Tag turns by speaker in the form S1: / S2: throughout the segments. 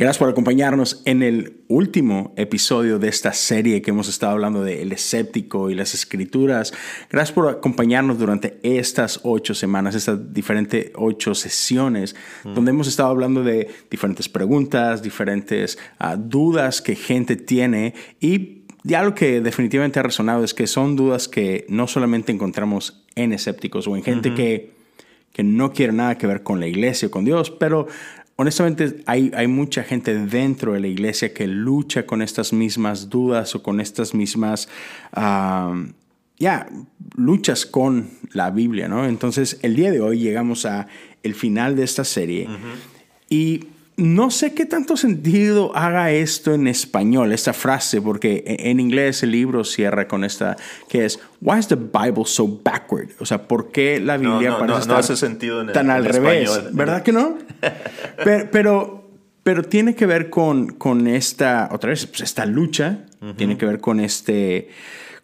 S1: Gracias por acompañarnos en el último episodio de esta serie que hemos estado hablando de El escéptico y las escrituras. Gracias por acompañarnos durante estas ocho semanas, estas diferentes ocho sesiones, donde hemos estado hablando de diferentes preguntas, diferentes ah, dudas que gente tiene. Y ya lo que definitivamente ha resonado es que son dudas que no solamente encontramos en escépticos o en gente que, que no quiere nada que ver con la iglesia o con Dios, pero honestamente hay, hay, mucha gente dentro de la iglesia que lucha con estas mismas dudas o con estas mismas, ya, luchas con la Biblia, ¿no? Entonces, el día de hoy llegamos a el final de esta serie y no sé qué tanto sentido haga esto en español, esta frase, porque e, en inglés el libro cierra con esta, que es, Why is the Bible so backward? O sea, ¿por qué la Biblia
S2: no, no, hace sentido en
S1: tan al revés? ¿Verdad que no? pero, pero, tiene que ver con, con esta, otra vez, pues, esta lucha, tiene que ver con este,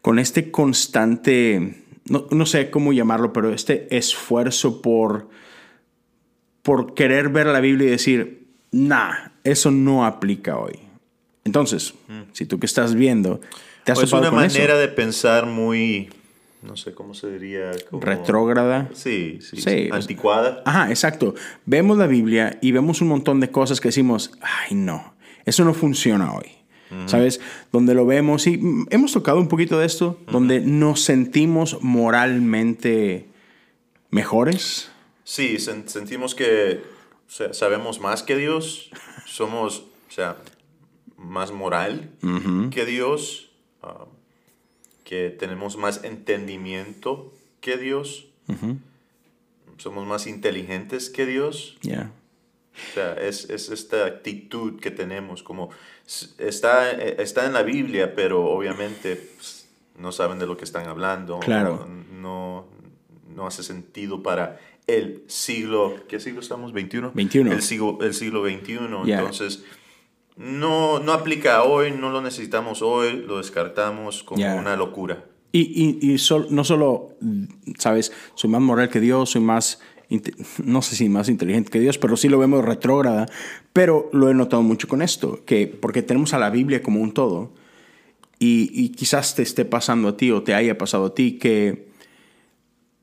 S1: con este constante, no, no sé cómo llamarlo, pero este esfuerzo por, por querer ver la Biblia y decir, nah, eso no aplica hoy. Entonces, si tú que estás viendo,
S2: te has pues una manera de pensar muy, no sé cómo se diría.
S1: Retrógrada.
S2: Sí, sí, Anticuada.
S1: Ajá, exacto. Vemos la Biblia y vemos un montón de cosas que decimos, ay, no, eso no funciona hoy. ¿Sabes? Donde lo vemos y hemos tocado un poquito de esto, donde nos sentimos moralmente mejores.
S2: Sí, sentimos que o sea, sabemos más que Dios, somos, o sea, más moral que Dios, ah, que tenemos más entendimiento que Dios, somos más inteligentes que Dios. O sea, es, es, esta actitud que tenemos, como está, está en la Biblia, pero obviamente pues, no saben de lo que están hablando.
S1: Claro.
S2: No, no hace sentido para el siglo, ¿qué siglo estamos? 21.
S1: 21.
S2: El siglo, el siglo 21. Entonces, no, no aplica hoy, no lo necesitamos hoy, lo descartamos como una locura.
S1: Y, y, y no solo, sabes, soy más moral que Dios, soy más, no sé si más inteligente que Dios, pero sí lo vemos retrógrada. Pero lo he notado mucho con esto, que porque tenemos a la Biblia como un todo, y, y quizás te esté pasando a ti o te haya pasado a ti que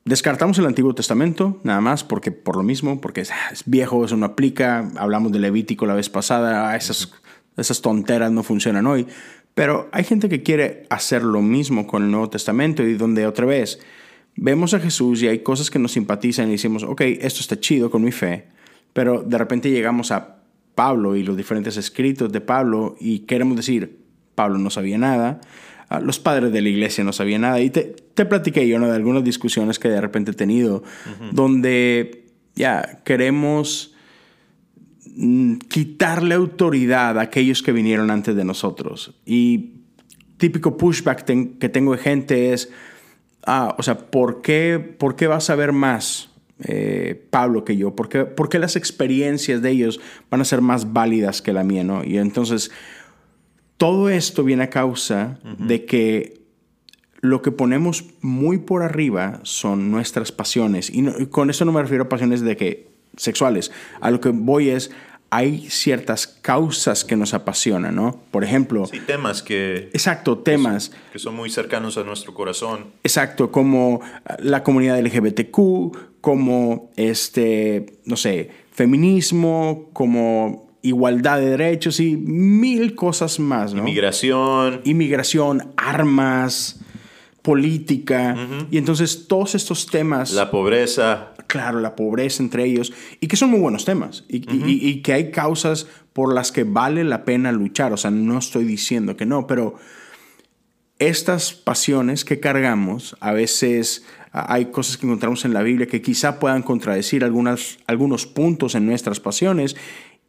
S1: Descartamos el Antiguo Testamento, nada más, porque por lo mismo, porque es, viejo, eso no aplica. Hablamos de Levítico la vez pasada, ah, esas, esas tonteras no funcionan hoy. Pero hay gente que quiere hacer lo mismo con el Nuevo Testamento y donde otra vez vemos a Jesús y hay cosas que nos simpatizan y decimos, ok, esto está chido con mi fe, pero de repente llegamos a Pablo y los diferentes escritos de Pablo y queremos decir, Pablo no sabía nada, Ah, los padres de la iglesia no sabían nada. Y te, te platiqué yo ¿no? de algunas discusiones que de repente he tenido, donde ya queremos mm, quitarle autoridad a aquellos que vinieron antes de nosotros. Y típico pushback que tengo de gente es, ah, o sea, ¿por qué, por qué vas a ver más? Eh, Pablo que yo, ¿Por qué, ¿por qué, las experiencias de ellos van a ser más válidas que la mía, ¿no? Y entonces todo esto viene a causa de que lo que ponemos muy por arriba son nuestras pasiones. Y, con eso no me refiero a pasiones de que sexuales. A lo que voy es, hay ciertas causas que nos apasionan, ¿no? Por ejemplo...
S2: Sí, temas que...
S1: Exacto, temas.
S2: Que son, muy cercanos a nuestro corazón.
S1: Exacto, como la comunidad LGBTQ, como, este, no sé, feminismo, como igualdad de derechos y mil cosas más. ¿no?
S2: Inmigración.
S1: Inmigración, armas, política. Y entonces todos estos temas...
S2: La pobreza.
S1: Claro, la pobreza entre ellos. Y que son muy buenos temas. Y, y, que hay causas por las que vale la pena luchar. O sea, no estoy diciendo que no, pero estas pasiones que cargamos, a veces hay cosas que encontramos en la Biblia que quizá puedan contradecir algunas, algunos puntos en nuestras pasiones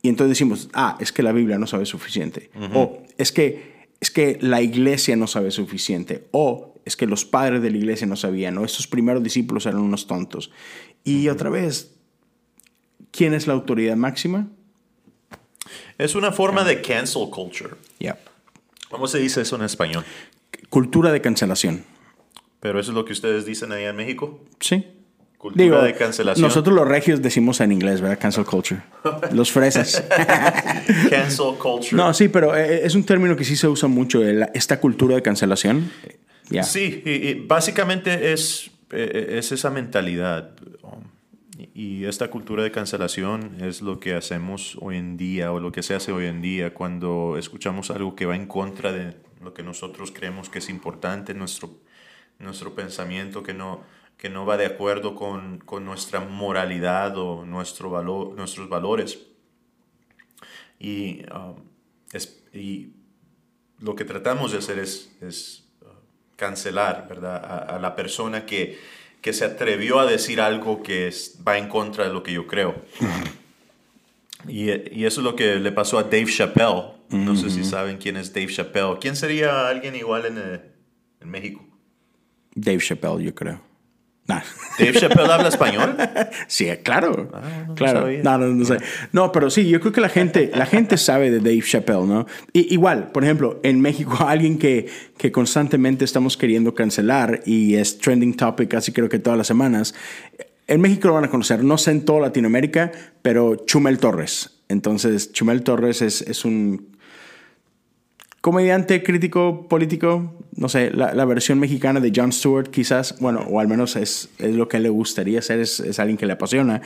S1: y entonces decimos, ah, es que la Biblia no sabe suficiente. O es que, es que la iglesia no sabe suficiente. O es que los padres de la iglesia no sabían. O estos primeros discípulos eran unos tontos. Y otra vez, ¿quién es la autoridad máxima?
S2: Es una forma de cancel culture.
S1: Yeah.
S2: ¿Cómo se dice eso en español?
S1: Cultura de cancelación.
S2: Pero eso es lo que ustedes dicen allá en México.
S1: Sí.
S2: Cultura de cancelación.
S1: Nosotros los regios decimos en inglés, ¿verdad? Cancel culture. Los fresas.
S2: cancel culture.
S1: No, sí, pero eh, es un término que sí se usa mucho, esta cultura de cancelación.
S2: Sí, y, y básicamente es, eh, es esa mentalidad. um, Y esta cultura de cancelación es lo que hacemos hoy en día o lo que se hace hoy en día cuando escuchamos algo que va en contra de lo que nosotros creemos que es importante, nuestro, nuestro pensamiento que no, que no va de acuerdo con, con nuestra moralidad o nuestro valor, nuestros valores. Y, um, es- y lo que tratamos de hacer es, es uh, cancelar ¿verdad? A, a la persona que, que se atrevió a decir algo que es- va en contra de lo que yo creo. Y, y eso es lo que le pasó a Dave Chappelle. No sé si saben quién es Dave Chappelle. ¿Quién sería alguien igual en, eh, en México?
S1: Dave Chappelle, yo creo. Nah.
S2: ¿Dave Chappelle habla español?
S1: Sí, claro.
S2: no, no
S1: claro. No, no, no sé. No, pero sí, yo creo que la gente, la gente sabe de Dave Chappelle, ¿no? Y, igual, por ejemplo, en México, alguien que, que constantemente estamos queriendo cancelar y es trending topic casi creo que todas las semanas. En México lo van a conocer, no sé en toda Latinoamérica, pero Chumel Torres. Entonces, Chumel Torres es, es un comediante, crítico, político, no sé, la, la versión mexicana de Jon Stewart quizás, bueno, o al menos es, es lo que le gustaría ser, es, es alguien que le apasiona.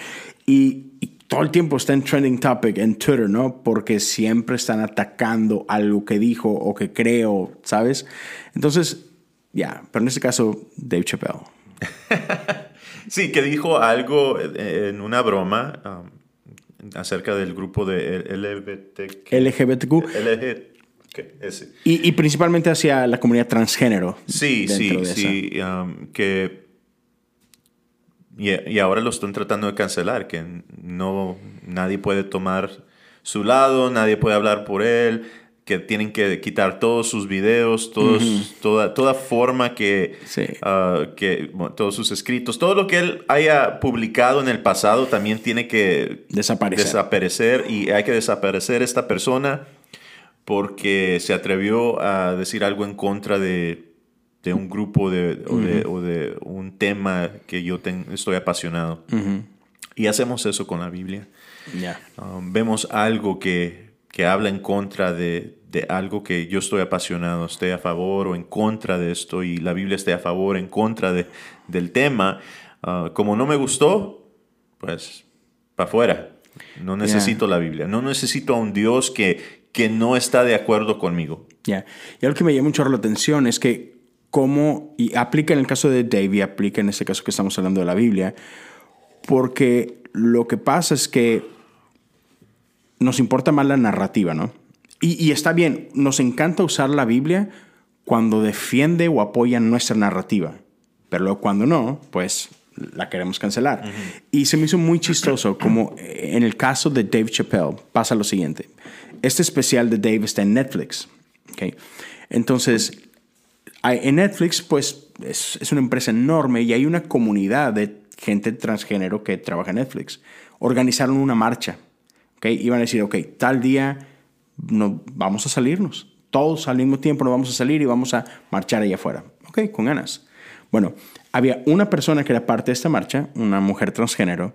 S1: Y, y todo el tiempo está en trending topic en Twitter, ¿no? Porque siempre están atacando algo que dijo o que creo, ¿sabes? Entonces, ya, pero en este caso, Dave Chappelle.
S2: Sí, que dijo algo eh, en una broma um, acerca del grupo de LGBTQ.
S1: LGBTQ.
S2: Ese.
S1: y, y principalmente hacia la comunidad transgénero.
S2: Sí, sí,
S1: de
S2: sí. um, que. Y, y ahora lo están tratando de cancelar, que no nadie puede tomar su lado, nadie puede hablar por él, que tienen que quitar todos sus videos, todos, toda, toda forma que,
S1: Sí.
S2: ah, que bueno, todos sus escritos, todo lo que él haya publicado en el pasado también tiene que
S1: Desaparecer.
S2: desaparecer y hay que desaparecer esta persona porque se atrevió a decir algo en contra de, de un grupo de, o, de, o de un tema que yo ten- estoy apasionado. Y hacemos eso con la Biblia.
S1: Ya.
S2: Um, vemos algo que, que habla en contra de, de algo que yo estoy apasionado, esté a favor o en contra de esto, y la Biblia esté a favor o en contra de, del tema. Ah, como no me gustó, pues para afuera. No necesito la Biblia, no necesito a un Dios que, que no está de acuerdo conmigo.
S1: Ya. Y algo que me llama mucho la atención es que cómo, y aplica en el caso de Dave y aplica en este caso que estamos hablando de la Biblia, porque lo que pasa es que nos importa más la narrativa, ¿no? Y, y está bien, nos encanta usar la Biblia cuando defiende o apoya nuestra narrativa, pero luego cuando no, pues la queremos cancelar. Y se me hizo muy chistoso como en el caso de Dave Chappelle pasa lo siguiente. Este especial de Dave está en Netflix. ¿ok? Entonces, en Netflix, pues es, una empresa enorme y hay una comunidad de gente transgénero que trabaja en Netflix. Organizaron una marcha. ¿ok? Iban a decir, ok, tal día no, vamos a salirnos. Todos al mismo tiempo nos vamos a salir y vamos a marchar allá afuera. Ok, con ganas. Bueno, había una persona que era parte de esta marcha, una mujer transgénero,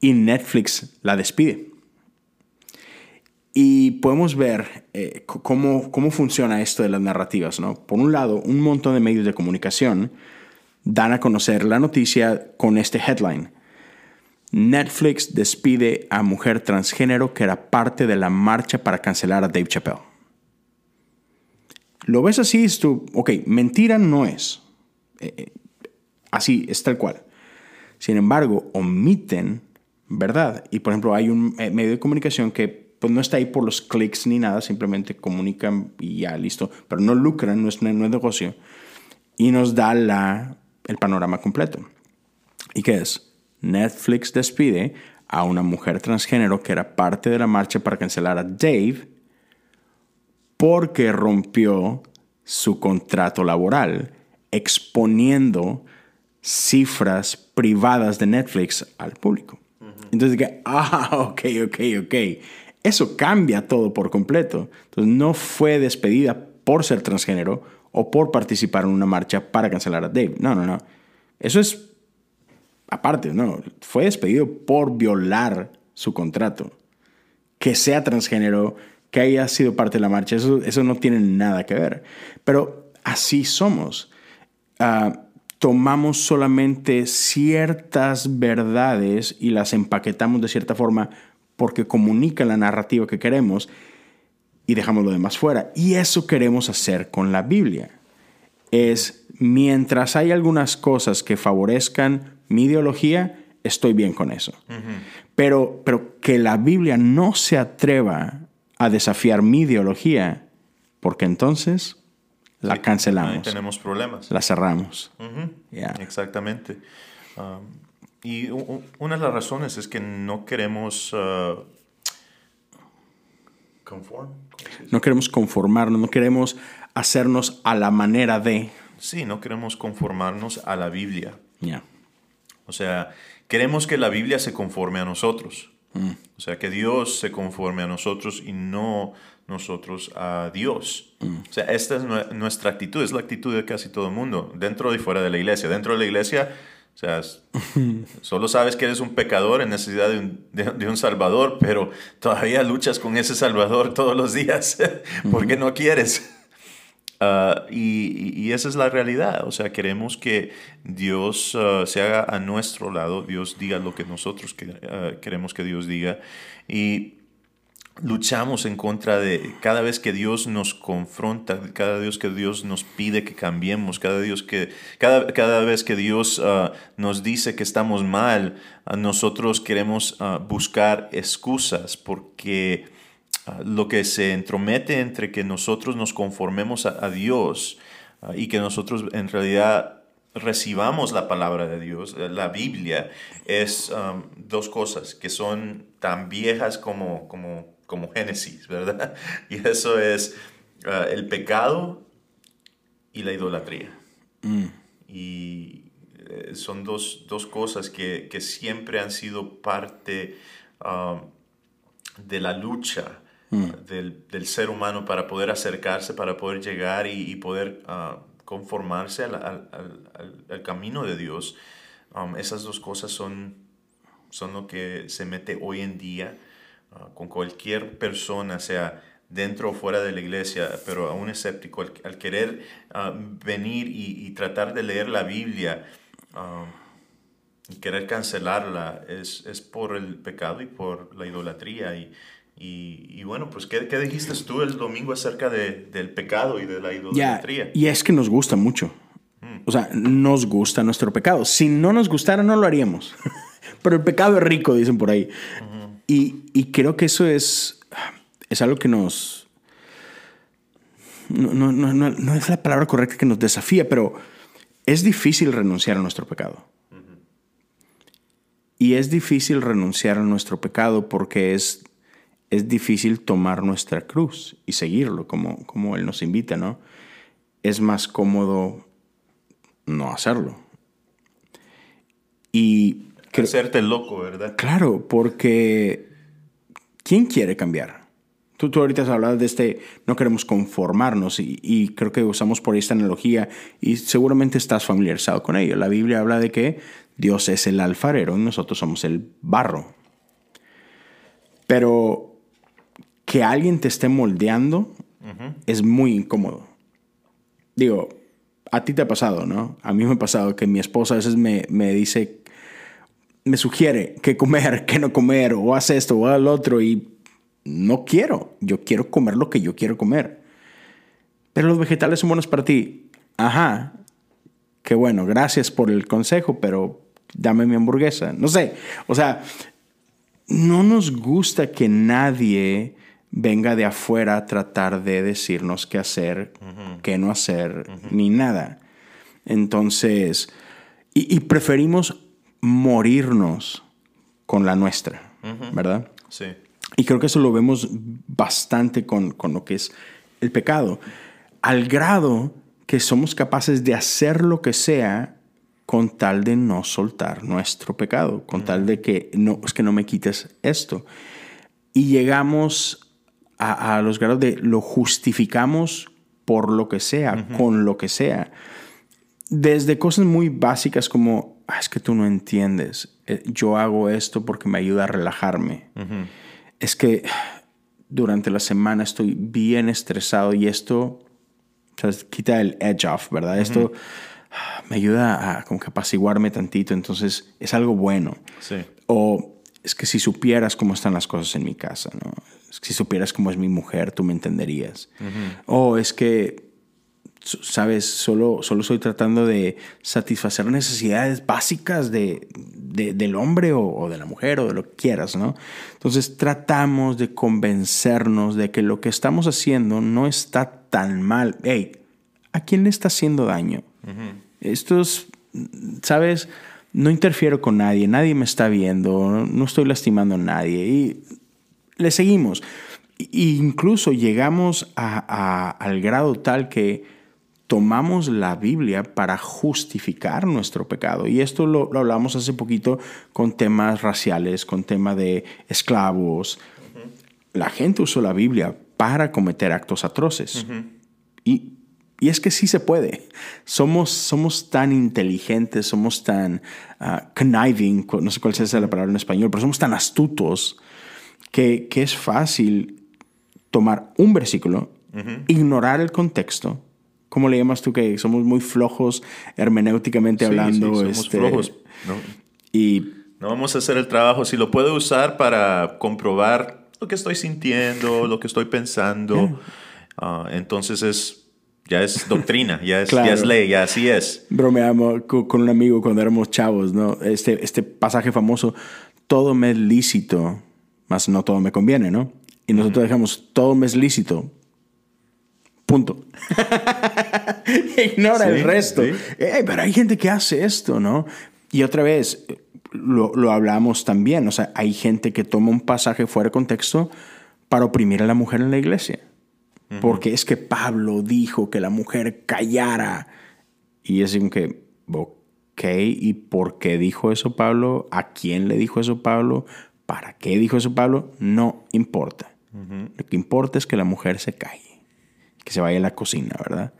S1: y Netflix la despide. Y podemos ver eh, cómo, cómo funciona esto de las narrativas, ¿no? Por un lado, un montón de medios de comunicación dan a conocer la noticia con este headline. Netflix despide a mujer transgénero que era parte de la marcha para cancelar a Dave Chappelle. Lo ves así, es tú, ok, mentira no es. Eh, eh, así es tal cual. Sin embargo, omiten verdad. Y por ejemplo, hay un medio de comunicación que pues, no está ahí por los clics ni nada, simplemente comunican y ya listo, pero no lucran, no es, no es negocio. Y nos da la, el panorama completo. ¿Y qué es? Netflix despide a una mujer transgénero que era parte de la marcha para cancelar a Dave porque rompió su contrato laboral, exponiendo cifras privadas de Netflix al público. Entonces dije, ah, ok, ok, ok. Eso cambia todo por completo. Entonces no fue despedida por ser transgénero o por participar en una marcha para cancelar a Dave. No, no, no. Eso es aparte, no. Fue despedido por violar su contrato. Que sea transgénero, que haya sido parte de la marcha, eso, eso no tiene nada que ver. Pero así somos. Ah, tomamos solamente ciertas verdades y las empaquetamos de cierta forma porque comunican la narrativa que queremos y dejamos lo demás fuera. Y eso queremos hacer con la Biblia. Es mientras hay algunas cosas que favorezcan mi ideología, estoy bien con eso. pero, pero que la Biblia no se atreva a desafiar mi ideología, porque entonces la cancelamos.
S2: tenemos problemas.
S1: La cerramos.
S2: Exactamente. Um, y una de las razones es que no queremos uh,
S1: no queremos conformarnos, no queremos hacernos a la manera de.
S2: Sí, no queremos conformarnos a la Biblia. O sea, queremos que la Biblia se conforme a nosotros. Mm. O sea, que Dios se conforme a nosotros y no nosotros a Dios. Mm. O sea, esta es nuestra actitud, es la actitud de casi todo el mundo, dentro y fuera de la iglesia. Dentro de la iglesia o sea, solo sabes que eres un pecador en necesidad de un, de, un, Salvador, pero todavía luchas con ese Salvador todos los días porque no quieres. Ah, y, y, esa es la realidad. O sea, queremos que Dios ah, se haga a nuestro lado, Dios diga lo que nosotros ah, queremos que Dios diga. Y luchamos en contra de cada vez que Dios nos confronta, cada vez que Dios nos pide que cambiemos, cada, Dios que, cada, cada vez que Dios ah, nos dice que estamos mal, ah, nosotros queremos ah, buscar excusas porque lo que se entromete entre que nosotros nos conformemos a, Dios y que nosotros en realidad recibamos la palabra de Dios, la Biblia, es dos cosas que son tan viejas como, como como Génesis, ¿verdad? Y eso es ah, el pecado y la idolatría. Mm. Y eh, son dos, cosas que, siempre han sido parte ah, de la lucha mm. del, ser humano para poder acercarse, para poder llegar y, poder ah, conformarse al, camino de Dios. Um, esas dos cosas son, son lo que se mete hoy en día con cualquier persona, sea dentro o fuera de la iglesia, pero a un escéptico, al, querer ah, venir y, tratar de leer la Biblia ah, y querer cancelarla, es, es, por el pecado y por la idolatría. Y, y, bueno, pues, ¿qué, ¿qué, dijiste tú el domingo acerca de, del pecado y de la idolatría?
S1: y es que nos gusta mucho. Mm. O sea, nos gusta nuestro pecado. Si no nos gustara, no lo haríamos. Pero el pecado es rico, dicen por ahí. Y, creo que eso es, es algo que nos... No, no, no, no, es la palabra correcta que nos desafía, pero es difícil renunciar a nuestro pecado. Y es difícil renunciar a nuestro pecado porque es, es difícil tomar nuestra cruz y seguirlo como, como Él nos invita, ¿no? Es más cómodo no hacerlo. Y
S2: Hacerte loco, ¿verdad?
S1: Claro, porque ¿quién quiere cambiar? Tú, tú ahorita has hablado de este, no queremos conformarnos y, creo que usamos por esta analogía y seguramente estás familiarizado con ello. La Biblia habla de que Dios es el alfarero y nosotros somos el barro. Pero que alguien te esté moldeando es muy incómodo. Digo, a ti te ha pasado, ¿no? A mí me ha pasado que mi esposa a veces me, me dice me sugiere qué comer, qué no comer, o haz esto o haz lo otro, y no quiero. Yo quiero comer lo que yo quiero comer. Pero los vegetales son buenos para ti. Ajá. Qué bueno, gracias por el consejo, pero dame mi hamburguesa. No sé. O sea, no nos gusta que nadie venga de afuera a tratar de decirnos qué hacer, qué no hacer, ni nada. Entonces, y, y preferimos morirnos con la nuestra, ¿verdad?
S2: Sí.
S1: Y creo que eso lo vemos bastante con, con lo que es el pecado, al grado que somos capaces de hacer lo que sea con tal de no soltar nuestro pecado, con tal de que no, es que no me quites esto. Y llegamos a, los grados de lo justificamos por lo que sea, con lo que sea. Desde cosas muy básicas como, ah, es que tú no entiendes, eh, yo hago esto porque me ayuda a relajarme. Es que durante la semana estoy bien estresado y esto quita el edge off, ¿verdad? Esto me ayuda a como que apaciguarme tantito, entonces es algo bueno.
S2: Sí.
S1: O es que si supieras cómo están las cosas en mi casa, ¿no? si supieras cómo es mi mujer, tú me entenderías. O es que, sabes, solo, solo estoy tratando de satisfacer necesidades básicas de, del hombre o, o, de la mujer o de lo que quieras, ¿no? Entonces tratamos de convencernos de que lo que estamos haciendo no está tan mal. Hey, ¿a quién le está haciendo daño? Esto es, ¿sabes? No interfiero con nadie, nadie me está viendo, no estoy lastimando a nadie y le seguimos. incluso llegamos al grado tal que tomamos la Biblia para justificar nuestro pecado. Y esto lo, hablamos hace poquito con temas raciales, con temas de esclavos. La gente usó la Biblia para cometer actos atroces. y, y, es que sí se puede. Somos, somos tan inteligentes, somos tan ah, conniving, no sé cuál sea la palabra en español, pero somos tan astutos que, que es fácil tomar un versículo, ignorar el contexto. ¿Cómo le llamas tú que somos muy flojos hermenéuticamente hablando?
S2: somos este, flojos. No. Y no vamos a hacer el trabajo. Si lo puedo usar para comprobar lo que estoy sintiendo, lo que estoy pensando. Ah, entonces es, ya es doctrina, ya es, ya es ley, ya así es.
S1: Bromeamos con un amigo cuando éramos chavos, ¿no? Este, este pasaje famoso, todo me es lícito, más no todo me conviene, ¿no? Y nosotros dejamos, todo me es lícito, punto. Ignora el resto. pero hay gente que hace esto, ¿no? Y otra vez, lo, hablamos también. O sea, hay gente que toma un pasaje fuera de contexto para oprimir a la mujer en la iglesia. Porque es que Pablo dijo que la mujer callara. Y es como que, ok, ¿y por qué dijo eso Pablo? ¿A quién le dijo eso Pablo? ¿Para qué dijo eso Pablo? No importa. Lo que importa es que la mujer se calle, que se vaya a la cocina, ¿verdad?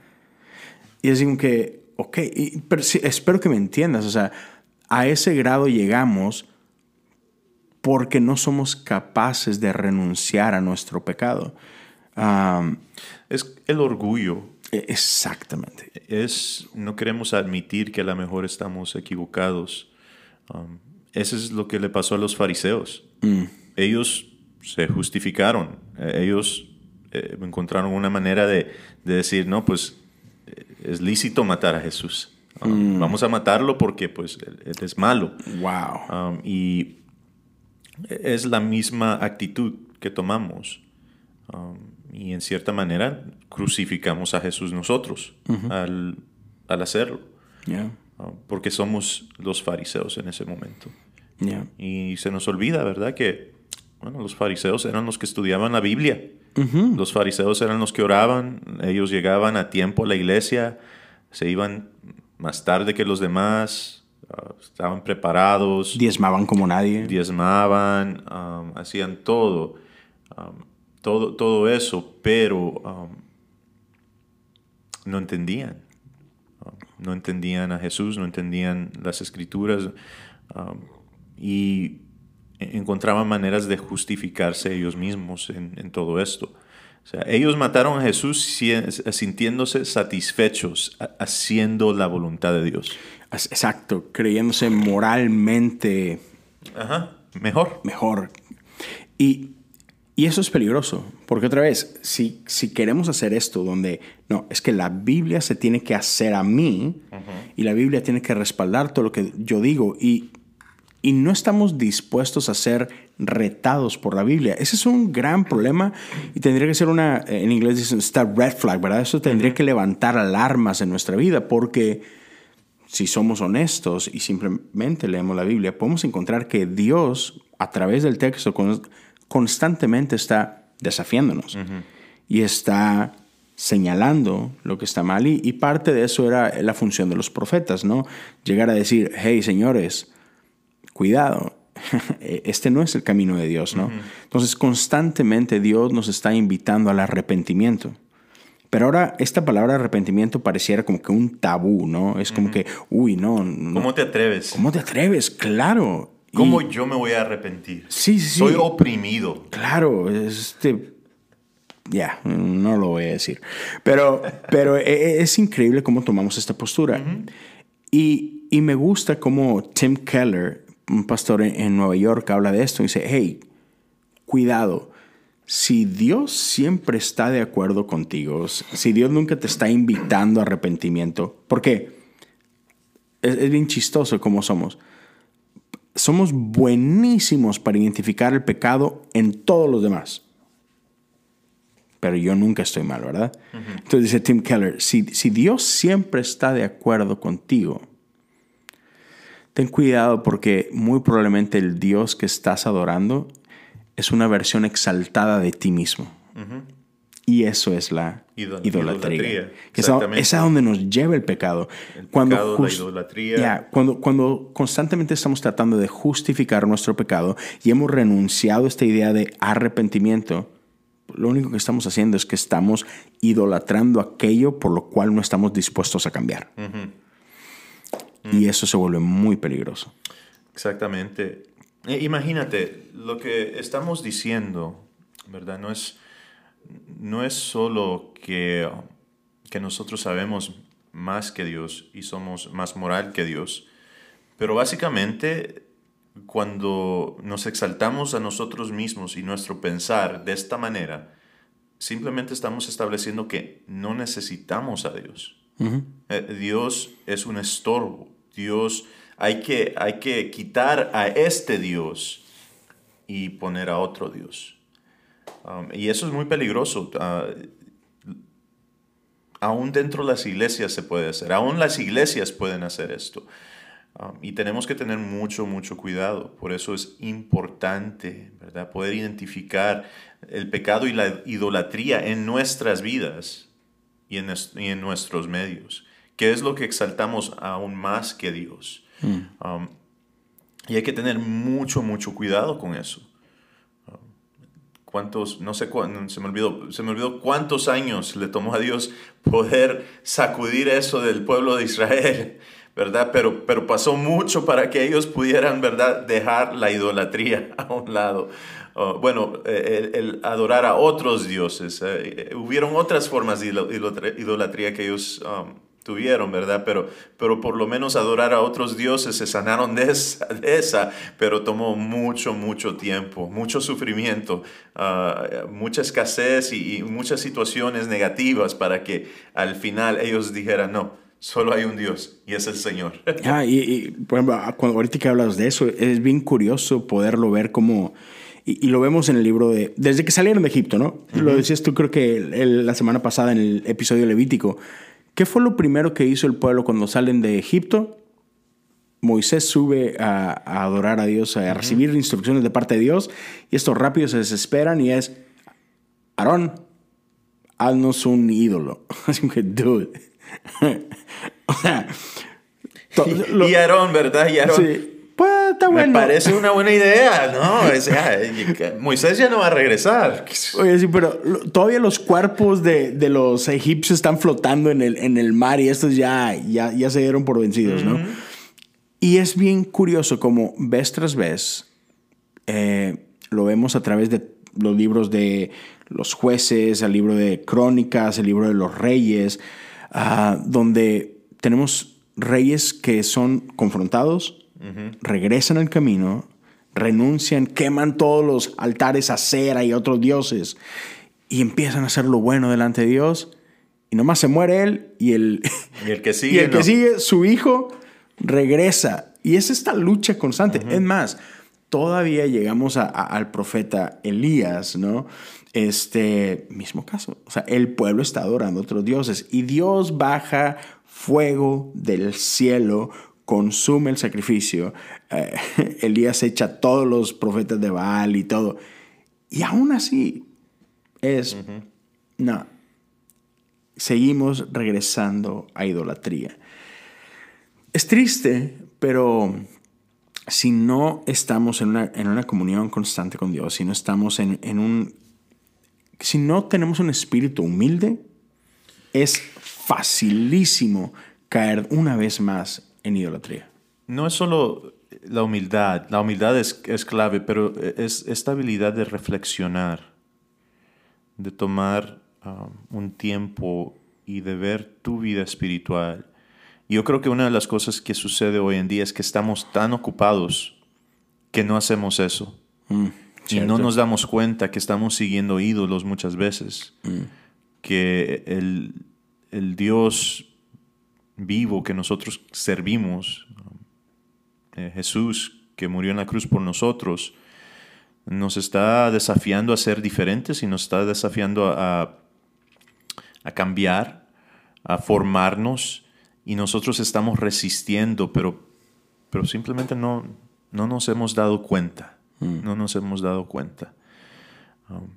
S1: Y es como que, ok, pero espero que me entiendas. O sea, a ese grado llegamos porque no somos capaces de renunciar a nuestro pecado.
S2: es el orgullo.
S1: E, exactamente.
S2: Es, no queremos admitir que a lo mejor estamos equivocados. eso es lo que le pasó a los fariseos. Mm. Ellos se justificaron. E, ellos eh, encontraron una manera de, de, decir, no, pues eh, es lícito matar a Jesús. Um, mm. Vamos a matarlo porque pues él, es malo.
S1: Wow.
S2: Um, y es la misma actitud que tomamos. Um, y en cierta manera crucificamos a Jesús nosotros al, al, hacerlo. porque somos los fariseos en ese momento. Y se nos olvida, ¿verdad? Que bueno, los fariseos eran los que estudiaban la Biblia. Los fariseos eran los que oraban. Ellos llegaban a tiempo a la iglesia. Se iban más tarde que los demás, ah, estaban preparados.
S1: Diezmaban como nadie.
S2: Diezmaban, hacían todo, todo, todo eso, pero no entendían. no entendían a Jesús, no entendían las escrituras y encontraban maneras de justificarse ellos mismos en, en todo esto. O sea, ellos mataron a Jesús sintiéndose satisfechos haciendo la voluntad de Dios.
S1: Exacto, creyéndose moralmente
S2: Ajá, mejor.
S1: Mejor. Y, y, eso es peligroso, porque otra vez, si, si queremos hacer esto, donde no, es que la Biblia se tiene que hacer a mí y la Biblia tiene que respaldar todo lo que yo digo y y no estamos dispuestos a ser retados por la Biblia. Ese es un gran problema y tendría que ser una, en inglés dicen, está red flag, ¿verdad? Eso tendría que levantar alarmas en nuestra vida porque si somos honestos y simplemente leemos la Biblia, podemos encontrar que Dios, a través del texto, constantemente está desafiándonos y está señalando lo que está mal y, parte de eso era la función de los profetas, ¿no? Llegar a decir, hey señores, cuidado, este no es el camino de Dios, ¿no? Entonces constantemente Dios nos está invitando al arrepentimiento. Pero ahora esta palabra arrepentimiento pareciera como que un tabú, ¿no? Es como que, uy, no,
S2: ¿Cómo te atreves?
S1: ¿Cómo te atreves? Claro.
S2: ¿Cómo yo me voy a arrepentir?
S1: Sí, sí,
S2: Soy oprimido.
S1: Claro, este... Ya, no lo voy a decir. Pero, pero e, e, es increíble cómo tomamos esta postura. y, y, me gusta cómo Tim Keller, un pastor en, Nueva York, habla de esto. Y dice, hey, cuidado. Si Dios siempre está de acuerdo contigo, si Dios nunca te está invitando a arrepentimiento, porque es, es bien chistoso cómo somos somos buenísimos para identificar el pecado en todos los demás. Pero yo nunca estoy mal, ¿verdad? Entonces dice Tim Keller, si, si Dios siempre está de acuerdo contigo, ten cuidado porque muy probablemente el Dios que estás adorando es una versión exaltada de ti mismo. Y eso es la idolatría. es, a, donde nos lleva el pecado.
S2: El cuando pecado, la idolatría.
S1: cuando, cuando constantemente estamos tratando de justificar nuestro pecado y hemos renunciado a esta idea de arrepentimiento, lo único que estamos haciendo es que estamos idolatrando aquello por lo cual no estamos dispuestos a cambiar. Y eso se vuelve muy peligroso.
S2: Exactamente. E, imagínate, lo que estamos diciendo, ¿verdad? No es no es solo que, que nosotros sabemos más que Dios y somos más moral que Dios, pero básicamente cuando nos exaltamos a nosotros mismos y nuestro pensar de esta manera, simplemente estamos estableciendo que no necesitamos a Dios. Eh, Dios es un estorbo. Dios, hay que, hay que quitar a este Dios y poner a otro Dios. Um, y eso es muy peligroso. Uh, aún dentro de las iglesias se puede hacer. Aún las iglesias pueden hacer esto. Um, y tenemos que tener mucho, mucho cuidado. Por eso es importante, ¿verdad? Poder identificar el pecado y la idolatría en nuestras vidas y en, y en nuestros medios. ¿Qué es lo que exaltamos aún más que Dios? Mm. Um, y hay que tener mucho, mucho cuidado con eso cuántos, no sé se me olvidó, se me olvidó cuántos años le tomó a Dios poder sacudir eso del pueblo de Israel, ¿verdad? Pero, pero pasó mucho para que ellos pudieran, ¿verdad?, dejar la idolatría a un lado. Oh, bueno, el, adorar a otros dioses. Eh, eh, hubieron otras formas de idolatría que ellos um, tuvieron, ¿verdad? Pero, pero por lo menos adorar a otros dioses se sanaron de esa, esa pero tomó mucho, mucho tiempo, mucho sufrimiento, ah, mucha escasez y, muchas situaciones negativas para que al final ellos dijeran, no, solo hay un Dios y es el Señor.
S1: Ah, y, por ejemplo, ah, cuando, ahorita que hablas de eso, es bien curioso poderlo ver como... Y, lo vemos en el libro de... Desde que salieron de Egipto, ¿no? Lo decías tú creo que la semana pasada en el episodio levítico ¿Qué fue lo primero que hizo el pueblo cuando salen de Egipto? Moisés sube a, adorar a Dios, a recibir instrucciones de parte de Dios, y estos rápidos se desesperan y es, Aarón, haznos un ídolo. Así que, dude.
S2: o sea, y, Aarón, ¿verdad? Y Aarón. Sí.
S1: Está bueno.
S2: Me parece una buena idea, ¿no? Sea, Moisés ya no va a regresar.
S1: Oye, sí, pero todavía los cuerpos de, de, los egipcios están flotando en el, en el mar y estos ya, ya, ya se dieron por vencidos, ¿no? Y es bien curioso como vez tras vez eh, lo vemos a través de los libros de los jueces, el libro de crónicas, el libro de los reyes, uh, donde tenemos reyes que son confrontados, regresan al camino, renuncian, queman todos los altares a cera y otros dioses y empiezan a hacer lo bueno delante de Dios. Y nomás se muere él y el,
S2: el que sigue,
S1: el que sigue su hijo, regresa. Y es esta lucha constante. Es más, todavía llegamos al profeta Elías, ¿no? Este mismo caso. O sea, el pueblo está adorando a otros dioses y Dios baja fuego del cielo consume el sacrificio. Eh, Elías echa a todos los profetas de Baal y todo. Y aún así es, no, seguimos regresando a idolatría. Es triste, pero si no estamos en una, en una comunión constante con Dios, si no estamos en, en un... Si no tenemos un espíritu humilde, es facilísimo caer una vez más en idolatría.
S2: No es solo la humildad, la humildad es, es clave, pero es esta habilidad de reflexionar, de tomar um, un tiempo y de ver tu vida espiritual. Yo creo que una de las cosas que sucede hoy en día es que estamos tan ocupados que no hacemos eso.
S1: Mm,
S2: y no nos damos cuenta que estamos siguiendo ídolos muchas veces.
S1: Mm.
S2: Que el, el Dios vivo que nosotros servimos, eh, Jesús que murió en la cruz por nosotros, nos está desafiando a ser diferentes y nos está desafiando a, a cambiar, a formarnos y nosotros estamos resistiendo, pero, pero simplemente no, no nos hemos dado cuenta, no nos hemos dado cuenta. Um,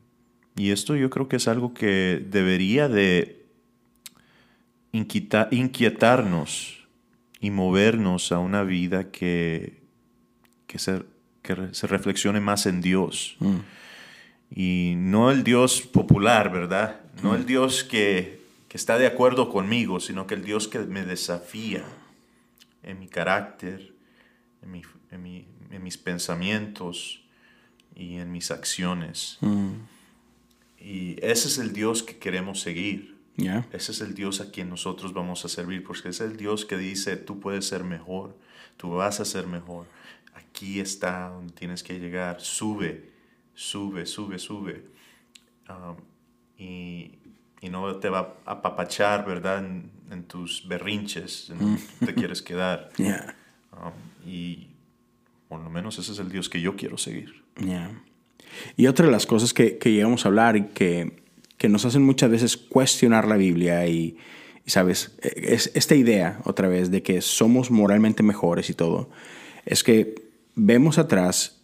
S2: y esto yo creo que es algo que debería de inquieta- inquietarnos y movernos a una vida que, que, se, que se reflexione más en Dios. Y no el Dios popular, ¿verdad? No el Dios que, que está de acuerdo conmigo, sino que el Dios que me desafía en mi carácter, en, mi- en mi- en mis pensamientos y en mis acciones. Y ese es el Dios que queremos seguir. Ese es el Dios a quien nosotros vamos a servir, porque es el Dios que dice, tú puedes ser mejor, tú vas a ser mejor. Aquí está donde tienes que llegar. Sube, sube, sube, sube. Um, y, y no te va a apapachar, ¿verdad? En, en tus berrinches, en donde tú te quieres quedar. Um, y por lo menos ese es el Dios que yo quiero seguir.
S1: Y otra de las cosas que, que llegamos a hablar y que, que nos hacen muchas veces cuestionar la Biblia y, y, ¿sabes? Es esta idea, otra vez, de que somos moralmente mejores y todo, es que vemos atrás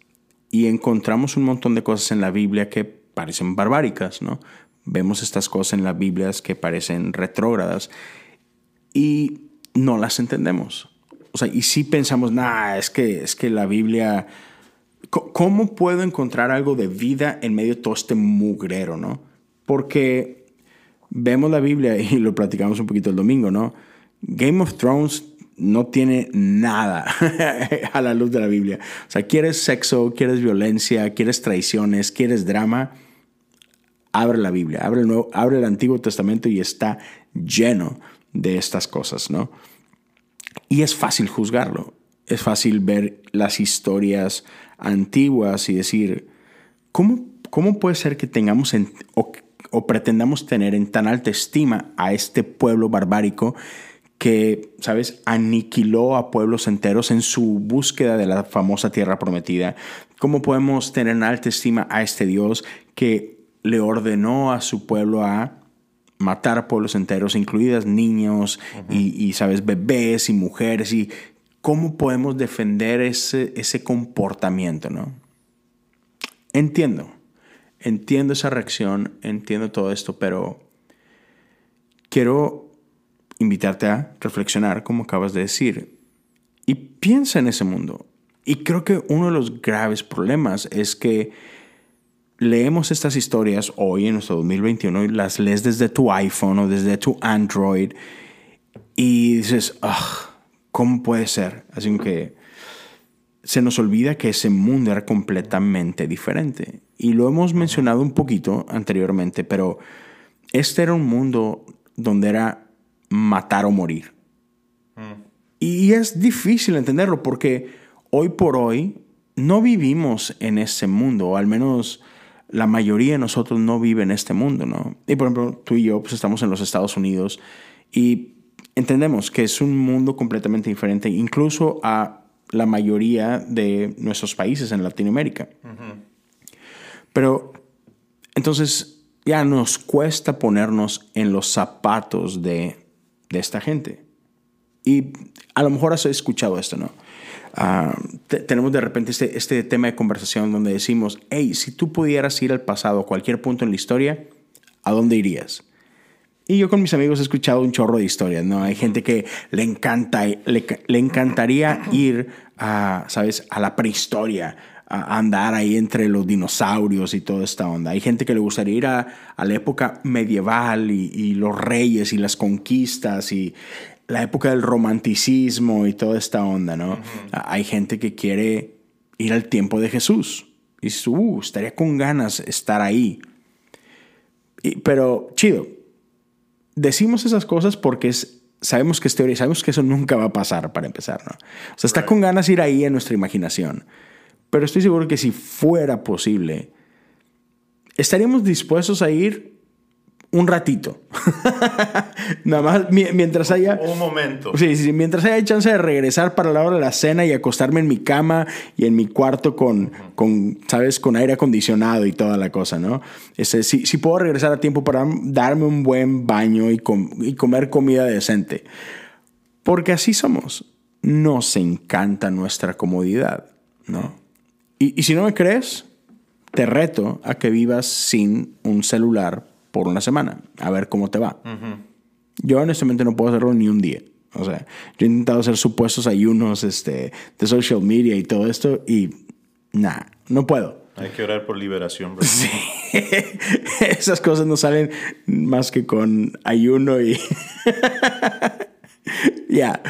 S1: y encontramos un montón de cosas en la Biblia que parecen barbáricas, ¿no? Vemos estas cosas en las Biblias que parecen retrógradas y no las entendemos. O sea, y sí pensamos, nah, es que, es que la Biblia... ¿Cómo puedo encontrar algo de vida en medio de todo este mugrero, no? Porque vemos la Biblia y lo platicamos un poquito el domingo, ¿no? Game of Thrones no tiene nada a la luz de la Biblia. O sea, quieres sexo, quieres violencia, quieres traiciones, quieres drama, abre la Biblia, abre el, Nuevo- abre el Antiguo Testamento y está lleno de estas cosas, ¿no? Y es fácil juzgarlo. Es fácil ver las historias antiguas y decir, ¿cómo, cómo puede ser que tengamos o pretendamos tener en tan alta estima a este pueblo barbárico que, ¿sabes?, aniquiló a pueblos enteros en su búsqueda de la famosa tierra prometida. ¿Cómo podemos tener en alta estima a este Dios que le ordenó a su pueblo a matar a pueblos enteros, incluidas niños y, y, sabes, bebés y mujeres. Y cómo podemos defender ese, ese comportamiento, ¿no? Entiendo, entiendo esa reacción, entiendo todo esto, pero quiero invitarte a reflexionar, como acabas de decir, y piensa en ese mundo. Y creo que uno de los graves problemas es que leemos estas historias hoy en nuestro 2021 y las lees desde tu iPhone o desde tu Android y dices, "Ugh, ¿cómo puede ser? Así que se nos olvida que ese mundo era completamente diferente. Y lo hemos mencionado un poquito anteriormente, pero este era un mundo donde era matar o morir. Y es difícil entenderlo porque hoy por hoy no vivimos en ese mundo, o al menos la mayoría de nosotros no vive en este mundo, ¿no? Y por ejemplo, tú y yo pues estamos en los Estados Unidos y entendemos que es un mundo completamente diferente, incluso a la mayoría de nuestros países en Latinoamérica. Pero entonces ya nos cuesta ponernos en los zapatos de, de esta gente. Y a lo mejor has escuchado esto, ¿no? Ah, te- tenemos de repente este, este tema de conversación donde decimos, hey, si tú pudieras ir al pasado, a cualquier punto en la historia, ¿a dónde irías? Y yo con mis amigos he escuchado un chorro de historias, ¿no? Hay gente que le encanta, le, le encantaría ir a, ¿sabes? A la prehistoria, a andar ahí entre los dinosaurios y toda esta onda. Hay gente que le gustaría ir a, a la época medieval y, y, los reyes y las conquistas y la época del romanticismo y toda esta onda, ¿no? Hay gente que quiere ir al tiempo de Jesús. Y dice, uh, estaría con ganas estar ahí. Y, pero, chido, decimos esas cosas porque es, sabemos que es teoría, sabemos que eso nunca va a pasar para empezar, ¿no? O sea, está con ganas ir ahí en nuestra imaginación. Pero estoy seguro que si fuera posible, estaríamos dispuestos a ir un ratito. Nada más mientras haya...
S2: Un momento.
S1: Sí, sí, mientras haya chance de regresar para la hora de la cena y acostarme en mi cama y en mi cuarto con, con ¿sabes? Con aire acondicionado y toda la cosa, ¿no? Si, si puedo regresar a tiempo para darme un buen baño y, y comer comida decente. Porque así somos. Nos encanta nuestra comodidad, ¿no? Y, y si no me crees, te reto a que vivas sin un celular por una semana, a ver cómo te va. Yo honestamente no puedo hacerlo ni un día. O sea, yo he intentado hacer supuestos ayunos este, de social media y todo esto y nada, no puedo.
S2: Hay que orar por liberación, bro.
S1: Sí. Esas cosas no salen más que con ayuno y... ya.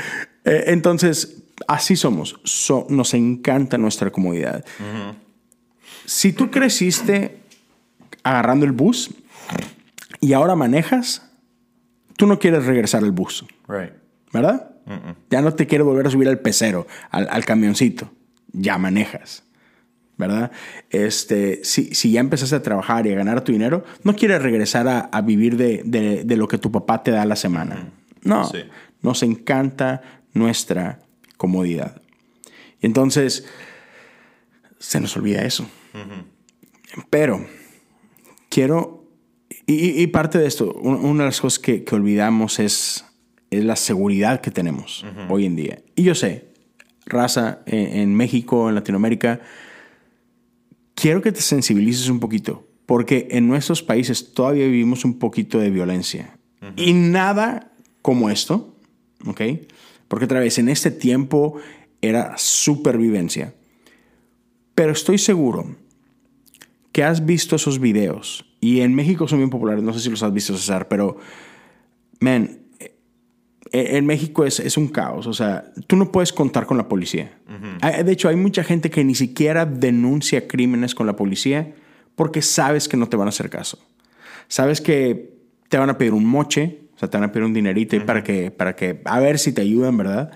S1: Eh, entonces, así somos. nos encanta nuestra comodidad. Si tú creciste agarrando el bus, y ahora manejas, tú no quieres regresar al bus. ¿Verdad? Ya no te quieres volver a subir al pecero, al, camioncito. Ya manejas. ¿Verdad? Este, si, si, ya empezaste a trabajar y a ganar tu dinero, no quieres regresar a, vivir de, lo que tu papá te da a la semana. No. Nos encanta nuestra comodidad. Y entonces, se nos olvida eso. Pero quiero y, parte de esto, una de las cosas que, olvidamos es, es, la seguridad que tenemos hoy en día. Y yo sé, raza, en, México, en Latinoamérica, quiero que te sensibilices un poquito, porque en nuestros países todavía vivimos un poquito de violencia. Y nada como esto, ¿ok? Porque otra vez, en este tiempo era supervivencia. Pero estoy seguro que has visto esos videos y en México son bien populares, no sé si los has visto, César, pero, man, eh, en México es, es, un caos. O sea, tú no puedes contar con la policía. De hecho, hay mucha gente que ni siquiera denuncia crímenes con la policía porque sabes que no te van a hacer caso. Sabes que te van a pedir un moche, sea, te van a pedir un dinerito para, que, para que, a ver si te ayudan, ¿verdad?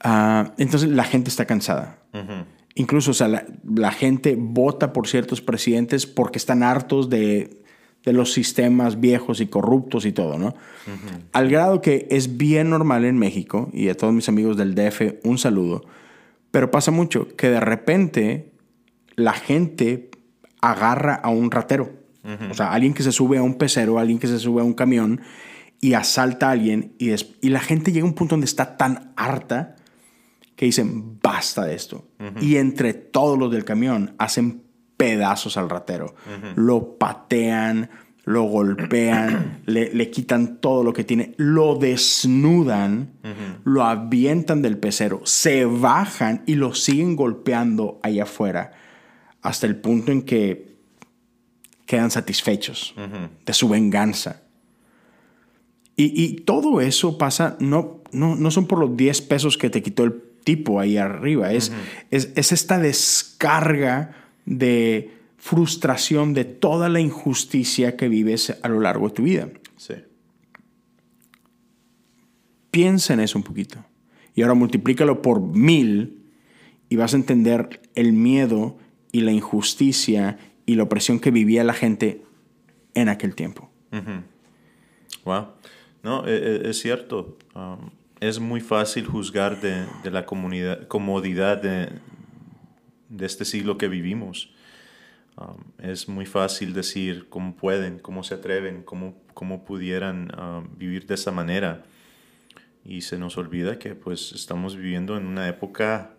S1: Ah, entonces la gente está cansada. Incluso, o sea, la, gente vota por ciertos presidentes porque están hartos de, de los sistemas viejos y corruptos y todo, ¿no? Al grado que es bien normal en México, y a todos mis amigos del DF, un saludo, pero pasa mucho que de repente la gente agarra a un ratero. O sea, alguien que se sube a un pecero, alguien que se sube a un camión y asalta a alguien y, y la gente llega a un punto donde está tan harta que dicen, basta de esto. Y entre todos los del camión hacen pedazos al ratero. Lo patean, lo golpean, le, quitan todo lo que tiene, lo desnudan, lo avientan del pecero, se bajan y lo siguen golpeando allá afuera hasta el punto en que quedan satisfechos de su venganza. Y, todo eso pasa, no, no, no son por los 10 pesos que te quitó el tipo ahí arriba. Es, es, esta descarga de frustración de toda la injusticia que vives a lo largo de tu vida.
S2: Sí.
S1: Piensa en eso un poquito. Y ahora multiplícalo por mil y vas a entender el miedo y la injusticia y la opresión que vivía la gente en aquel tiempo.
S2: Wow. No, e, e, es, cierto. Um, es muy fácil juzgar de, la comunidad, comodidad de, este siglo que vivimos. Um, es muy fácil decir cómo pueden, cómo se atreven, cómo, cómo pudieran um, vivir de esa manera. Y se nos olvida que pues estamos viviendo en una época,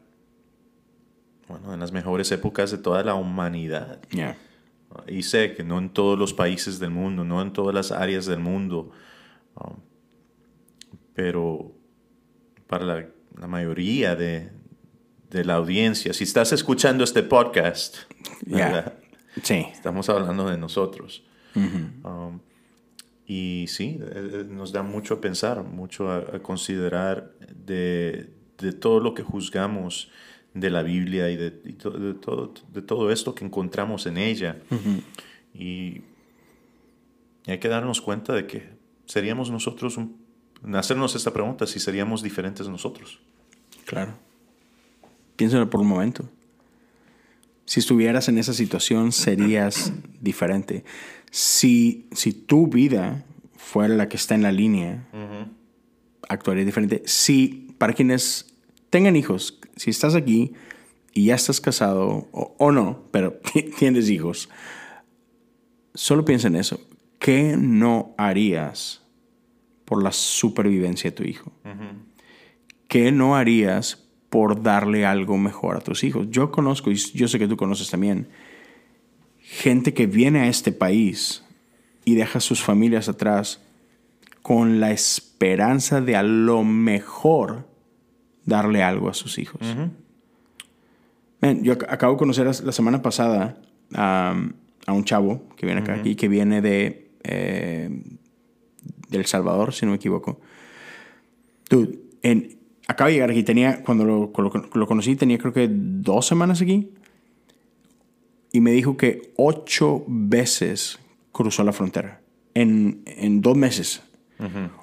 S2: bueno, en las mejores épocas de toda la humanidad.
S1: Uh,
S2: y sé que no en todos los países del mundo, no en todas las áreas del mundo, Um, pero para la, la mayoría de, de, la audiencia, si estás escuchando este podcast,
S1: sí.
S2: estamos hablando de nosotros. Um, y sí, eh, eh, nos da mucho a pensar, mucho a, considerar de, de, todo lo que juzgamos de la Biblia y de, de, todo, de todo esto que encontramos en ella. y, y, hay que darnos cuenta de que seríamos nosotros un hacernos esta pregunta, si seríamos diferentes nosotros.
S1: Claro. Piénsalo por un momento. Si estuvieras en esa situación, serías diferente. Si, si tu vida fuera la que está en la línea, actuaría diferente. Si, para quienes tengan hijos, si estás aquí y ya estás casado, o, o no, pero tienes hijos, solo piensa en eso. ¿Qué no harías por la supervivencia de tu hijo? ¿Qué no harías por darle algo mejor a tus hijos? Yo conozco, y yo sé que tú conoces también, gente que viene a este país y deja sus familias atrás con la esperanza de a lo mejor darle algo a sus hijos. yo acabo de conocer la semana pasada a, un chavo que viene acá, aquí, que viene de, eh, del Salvador, si no me equivoco. Dude, en, acaba de llegar aquí, tenía, cuando lo, lo, conocí, tenía creo que dos semanas aquí. Y me dijo que ocho veces cruzó la frontera. En, en dos meses.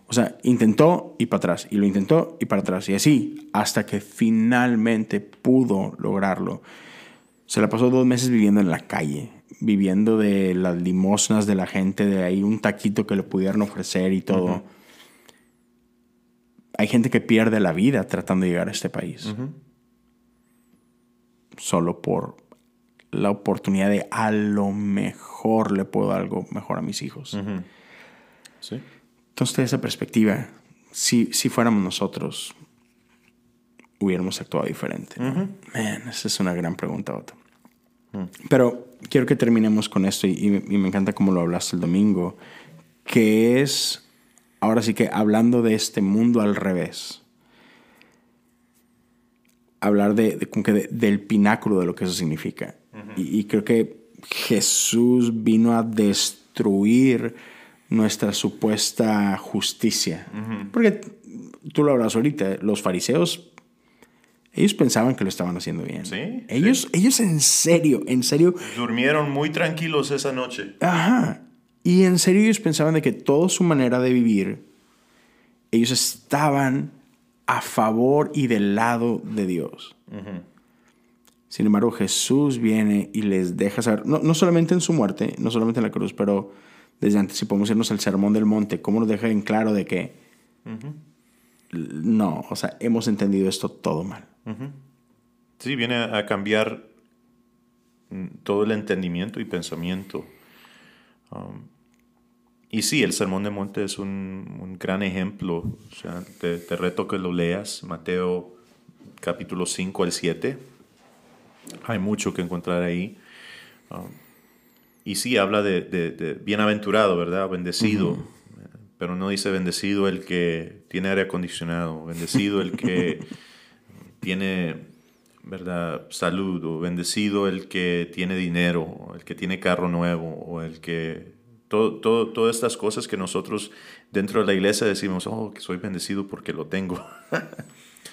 S1: O sea, intentó y para atrás, y lo intentó y para atrás, y así, hasta que finalmente pudo lograrlo. Se la pasó dos meses viviendo en la calle, viviendo de las limosnas de la gente, de ahí un taquito que le pudieran ofrecer y todo. Hay gente que pierde la vida tratando de llegar a este país. Solo por la oportunidad de a lo mejor le puedo dar algo mejor a mis hijos.
S2: ¿Sí?
S1: Entonces, de esa perspectiva, si, si fuéramos nosotros, hubiéramos actuado diferente. Man, esa es una gran pregunta, Otto. Pero quiero que terminemos con esto y, me encanta cómo lo hablaste el domingo, que es, ahora sí que hablando de este mundo al revés, hablar de, del pináculo de lo que eso significa. y, creo que Jesús vino a destruir nuestra supuesta justicia. Porque tú lo hablas ahorita, los fariseos ellos pensaban que lo estaban haciendo bien.
S2: Sí.
S1: Ellos, ellos en serio, en serio.
S2: Durmieron muy tranquilos esa noche.
S1: Ajá. Y en serio ellos pensaban de que toda su manera de vivir, ellos estaban a favor y del lado de Dios. Sin embargo, Jesús viene y les deja saber, no, solamente en su muerte, no solamente en la cruz, pero desde antes, si podemos irnos al Sermón del Monte, cómo nos deja en claro de que no, o sea, hemos entendido esto todo mal.
S2: Sí, viene a cambiar mm, todo el entendimiento y pensamiento. Um, y sí, el Sermón de Monte es un, gran ejemplo. O sea, te, reto que lo leas, Mateo capítulo 5 al 7. Hay mucho que encontrar ahí. Um, y sí, habla de, bienaventurado, ¿verdad? Bendecido. Pero no dice bendecido el que tiene aire acondicionado, bendecido el que tiene ¿verdad? salud, o bendecido el que tiene dinero, el que tiene carro nuevo, o el que... Todo, todo, todas estas cosas que nosotros dentro de la iglesia decimos, oh, que soy bendecido porque lo tengo.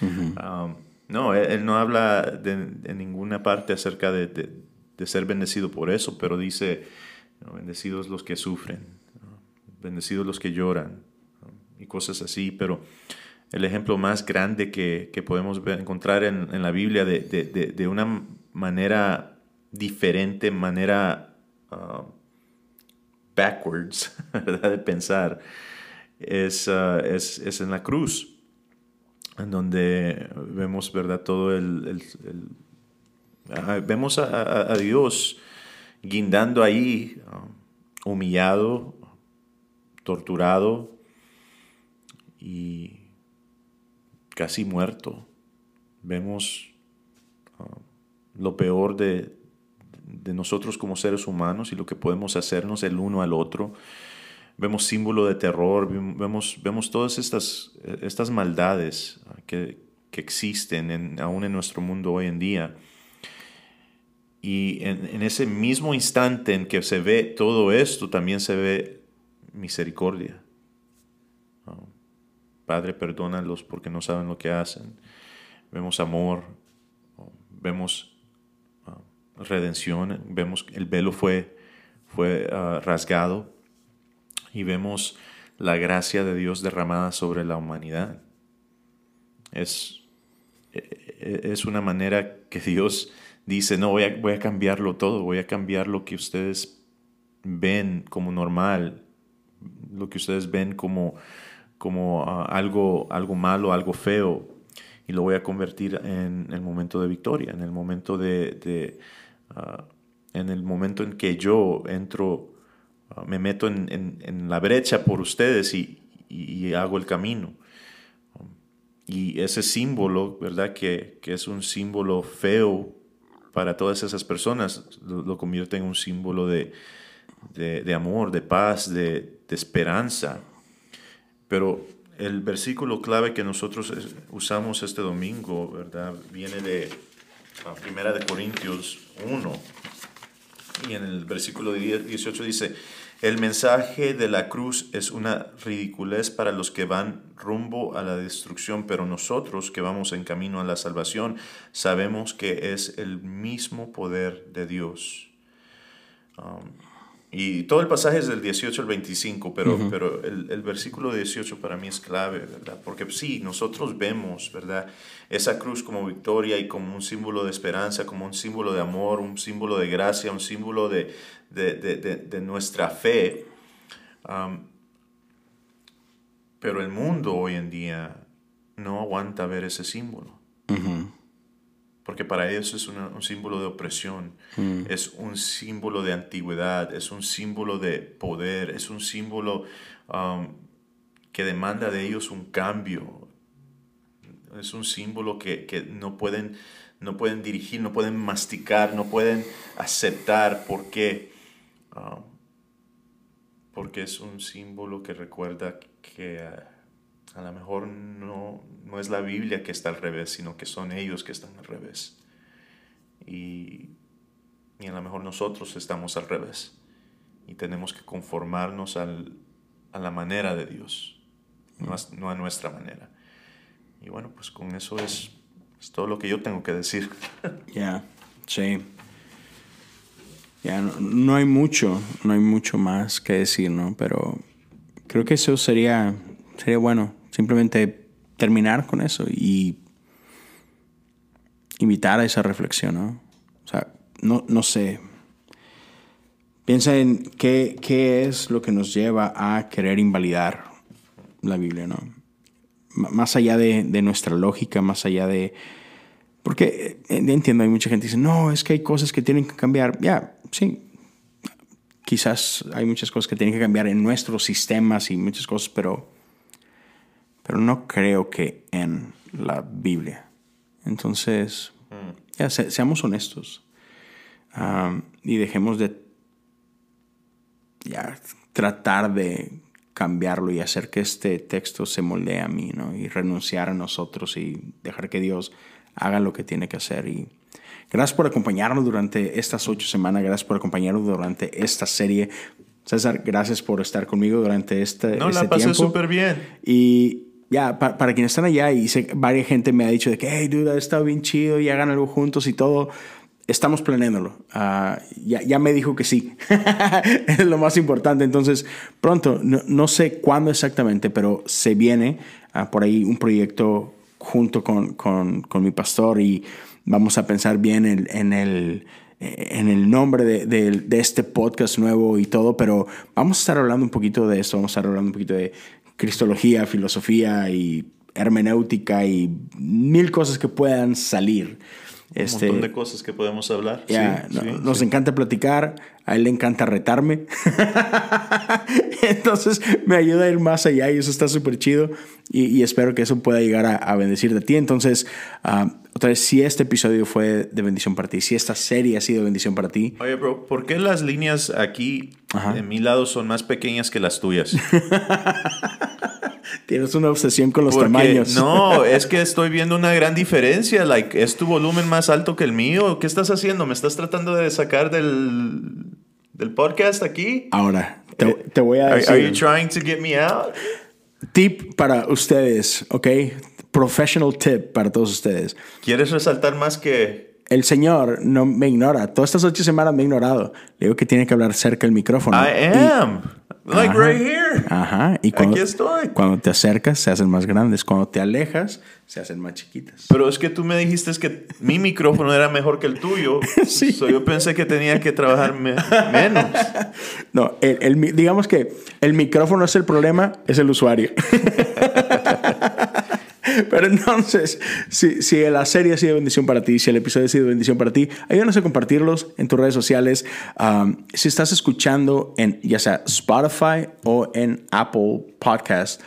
S2: Um, no, él, no habla de, ninguna parte acerca de, de, ser bendecido por eso, pero dice, bendecidos los que sufren, bendecidos los que lloran, y cosas así, pero el ejemplo más grande que, podemos encontrar en, la Biblia de, una manera diferente, manera uh, backwards de pensar, uh, es, en la cruz, en donde vemos ¿verdad? todo el... Vemos a, Dios guindando ahí, uh, humillado, torturado y casi muerto. Vemos ah, lo peor de, nosotros como seres humanos y lo que podemos hacernos el uno al otro. vemos símbolo de terror, vemos, vemos todas estas, estas maldades que, que existen en, aún en nuestro mundo hoy en día. Y en, en, ese mismo instante en que se ve todo esto, también se ve misericordia. Padre, perdónalos porque no saben lo que hacen. Vemos amor, vemos ah, redención, vemos que el velo fue, fue ah, rasgado y vemos la gracia de Dios derramada sobre la humanidad. Es, e, e, es una manera que Dios dice, no, voy a, voy a cambiarlo todo, voy a cambiar lo que ustedes ven como normal, lo que ustedes ven como, como ah, algo, algo malo, algo feo, y lo voy a convertir en el momento de victoria, en el momento de, ah, en el momento en que yo entro, ah, me meto en, la brecha por ustedes y, hago el camino. Y ese símbolo, ¿verdad? Que, es un símbolo feo para todas esas personas, lo, convierte en un símbolo de, de, amor, de paz, de, esperanza. Pero el versículo clave que nosotros usamos este domingo, ¿verdad? Viene de Primera de Corintios 1. Y en el versículo 18 dice, el mensaje de la cruz es una ridiculez para los que van rumbo a la destrucción, pero nosotros que vamos en camino a la salvación sabemos que es el mismo poder de Dios. Um, y todo el pasaje es del 18 al 25, pero, pero el, el, versículo 18 para mí es clave, ¿verdad? Porque sí, nosotros vemos, ¿verdad? Esa cruz como victoria y como un símbolo de esperanza, como un símbolo de amor, un símbolo de gracia, un símbolo de, de, de, de nuestra fe. pero el mundo hoy en día no aguanta ver ese símbolo porque para ellos es un símbolo de opresión, mm. es un símbolo de antigüedad, es un símbolo de poder, es un símbolo um, que demanda de ellos un cambio, es un símbolo que, no, pueden, no pueden dirigir, no pueden masticar, no pueden aceptar. ¿Por qué? Um, porque es un símbolo que recuerda que... Uh, a lo mejor no, no es la Biblia que está al revés, sino que son ellos que están al revés. Y, y a lo mejor nosotros estamos al revés. Y tenemos que conformarnos al, a la manera de Dios, no a, nuestra manera. Y bueno, pues con eso es, es todo lo que yo tengo que decir.
S1: Ya, sí. Ya, no, no, hay mucho, no hay mucho más que decir, ¿no? Pero creo que eso sería, sería bueno Simplemente terminar con eso y invitar a esa reflexión, ¿no? O sea, no, no sé. Piensa en qué, qué es lo que nos lleva a querer invalidar la Biblia, ¿no? más allá de, de, nuestra lógica, más allá de... Porque eh, entiendo, hay mucha gente que dice, no, es que hay cosas que tienen que cambiar. Ya, sí, quizás hay muchas cosas que tienen que cambiar en nuestros sistemas y muchas cosas, pero pero no creo que en la Biblia. Entonces, mm. ya, seamos honestos y dejemos de ya, tratar de cambiarlo y hacer que este texto se moldee a mí, ¿no? Y renunciar a nosotros y dejar que Dios haga lo que tiene que hacer. Y gracias por acompañarnos durante estas ocho semanas, gracias por acompañarnos durante esta serie. César, gracias por estar conmigo durante este, no,
S2: la pasé súper bien.
S1: Y ya, para, quienes están allá y sé, varias gente me ha dicho de que, hey, dude, ha estado bien chido y hagan algo juntos y todo. Estamos planeándolo. Ah, ya, ya, me dijo que sí. es lo más importante. Entonces, pronto, no, sé cuándo exactamente, pero se viene uh, por ahí un proyecto junto con, con, con, mi pastor y vamos a pensar bien en, en el en el nombre de, de, de, este podcast nuevo y todo, pero vamos a estar hablando un poquito de eso, vamos a estar hablando un poquito de cristología, filosofía y hermenéutica y mil cosas que puedan salir. Este,
S2: Un montón de cosas que podemos hablar. Sí,
S1: no-
S2: sí,
S1: nos
S2: sí.
S1: encanta platicar, a él le encanta retarme. Entonces me ayuda a ir más allá y eso está súper chido y, y espero que eso pueda llegar a, a bendecir de ti. Entonces, ah, otra vez, si este episodio fue de bendición para ti, si esta serie ha sido de bendición para ti,
S2: Oye, bro, ¿por qué las líneas aquí
S1: Ajá.
S2: de mi lado son más pequeñas que las tuyas?
S1: tienes una obsesión con los
S2: Porque,
S1: tamaños.
S2: no, es que estoy viendo una gran diferencia. Like, ¿es tu volumen más alto que el mío? ¿Qué estás haciendo? ¿Me estás tratando de sacar del, del podcast aquí?
S1: Ahora, te, te voy a
S2: Are,
S1: decir.
S2: are you trying to get me out?
S1: Tip para ustedes, ¿ok? Professional tip para todos ustedes.
S2: ¿Quieres resaltar más que
S1: El Señor no me ignora. Todas estas ocho semanas me ha ignorado. Le digo que tiene que hablar cerca del micrófono.
S2: I
S1: Y-
S2: am? Like
S1: Ajá.
S2: right here.
S1: Ajá. Y cuando,
S2: Aquí estoy.
S1: Cuando te acercas, se hacen más grandes. Cuando te alejas, se hacen más chiquitas.
S2: Pero es que tú me dijiste que mi micrófono era mejor que el tuyo.
S1: Sí.
S2: So yo pensé que tenía que trabajar me- menos.
S1: No, el, el digamos que el micrófono es el problema, es el usuario. Pero entonces, si, si la serie ha sido bendición para ti, si el episodio ha sido bendición para ti, ayúdanos a compartirlos en tus redes sociales. Um, si estás escuchando en ya sea Spotify o en Apple Podcast,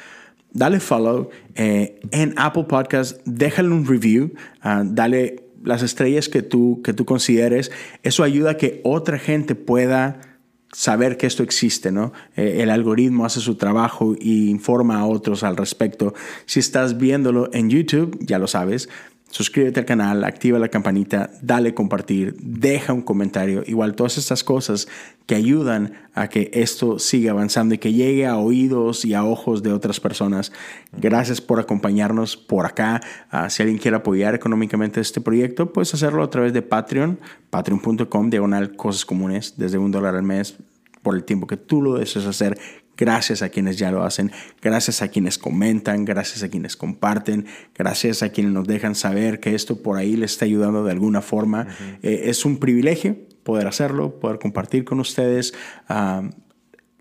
S1: dale follow. eh, en Apple Podcast, déjale un review, ah, dale las estrellas que tú, que tú consideres. Eso ayuda a que otra gente pueda saber que esto existe, ¿no? Eh, el algoritmo hace su trabajo y informa a otros al respecto. Si estás viéndolo en YouTube, ya lo sabes, suscríbete al canal, activa la campanita, dale compartir, deja un comentario. Igual todas estas cosas que ayudan a que esto siga avanzando y que llegue a oídos y a ojos de otras personas. Gracias por acompañarnos por acá. Ah, si alguien quiere apoyar económicamente este proyecto, puedes hacerlo a través de Patreon, patreon.com, diagonal cosas comunes, desde un dólar al mes por el tiempo que tú lo desees hacer. Gracias a quienes ya lo hacen, gracias a quienes comentan, gracias a quienes comparten, gracias a quienes nos dejan saber que esto por ahí les está ayudando de alguna forma. Eh, es un privilegio poder hacerlo, poder compartir con ustedes. Ah,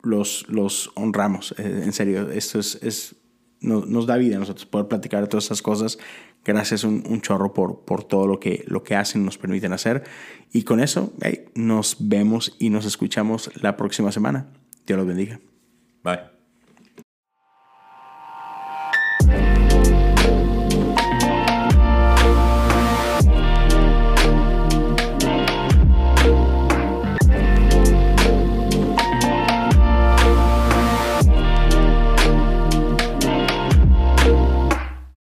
S1: los, los honramos, eh, en serio, esto es, es no- nos da vida a nosotros poder platicar de todas estas cosas. Gracias un, un chorro por, por todo lo que, lo que hacen, nos permiten hacer. Y con eso, hey, nos vemos y nos escuchamos la próxima semana. Dios los bendiga.
S2: Bye.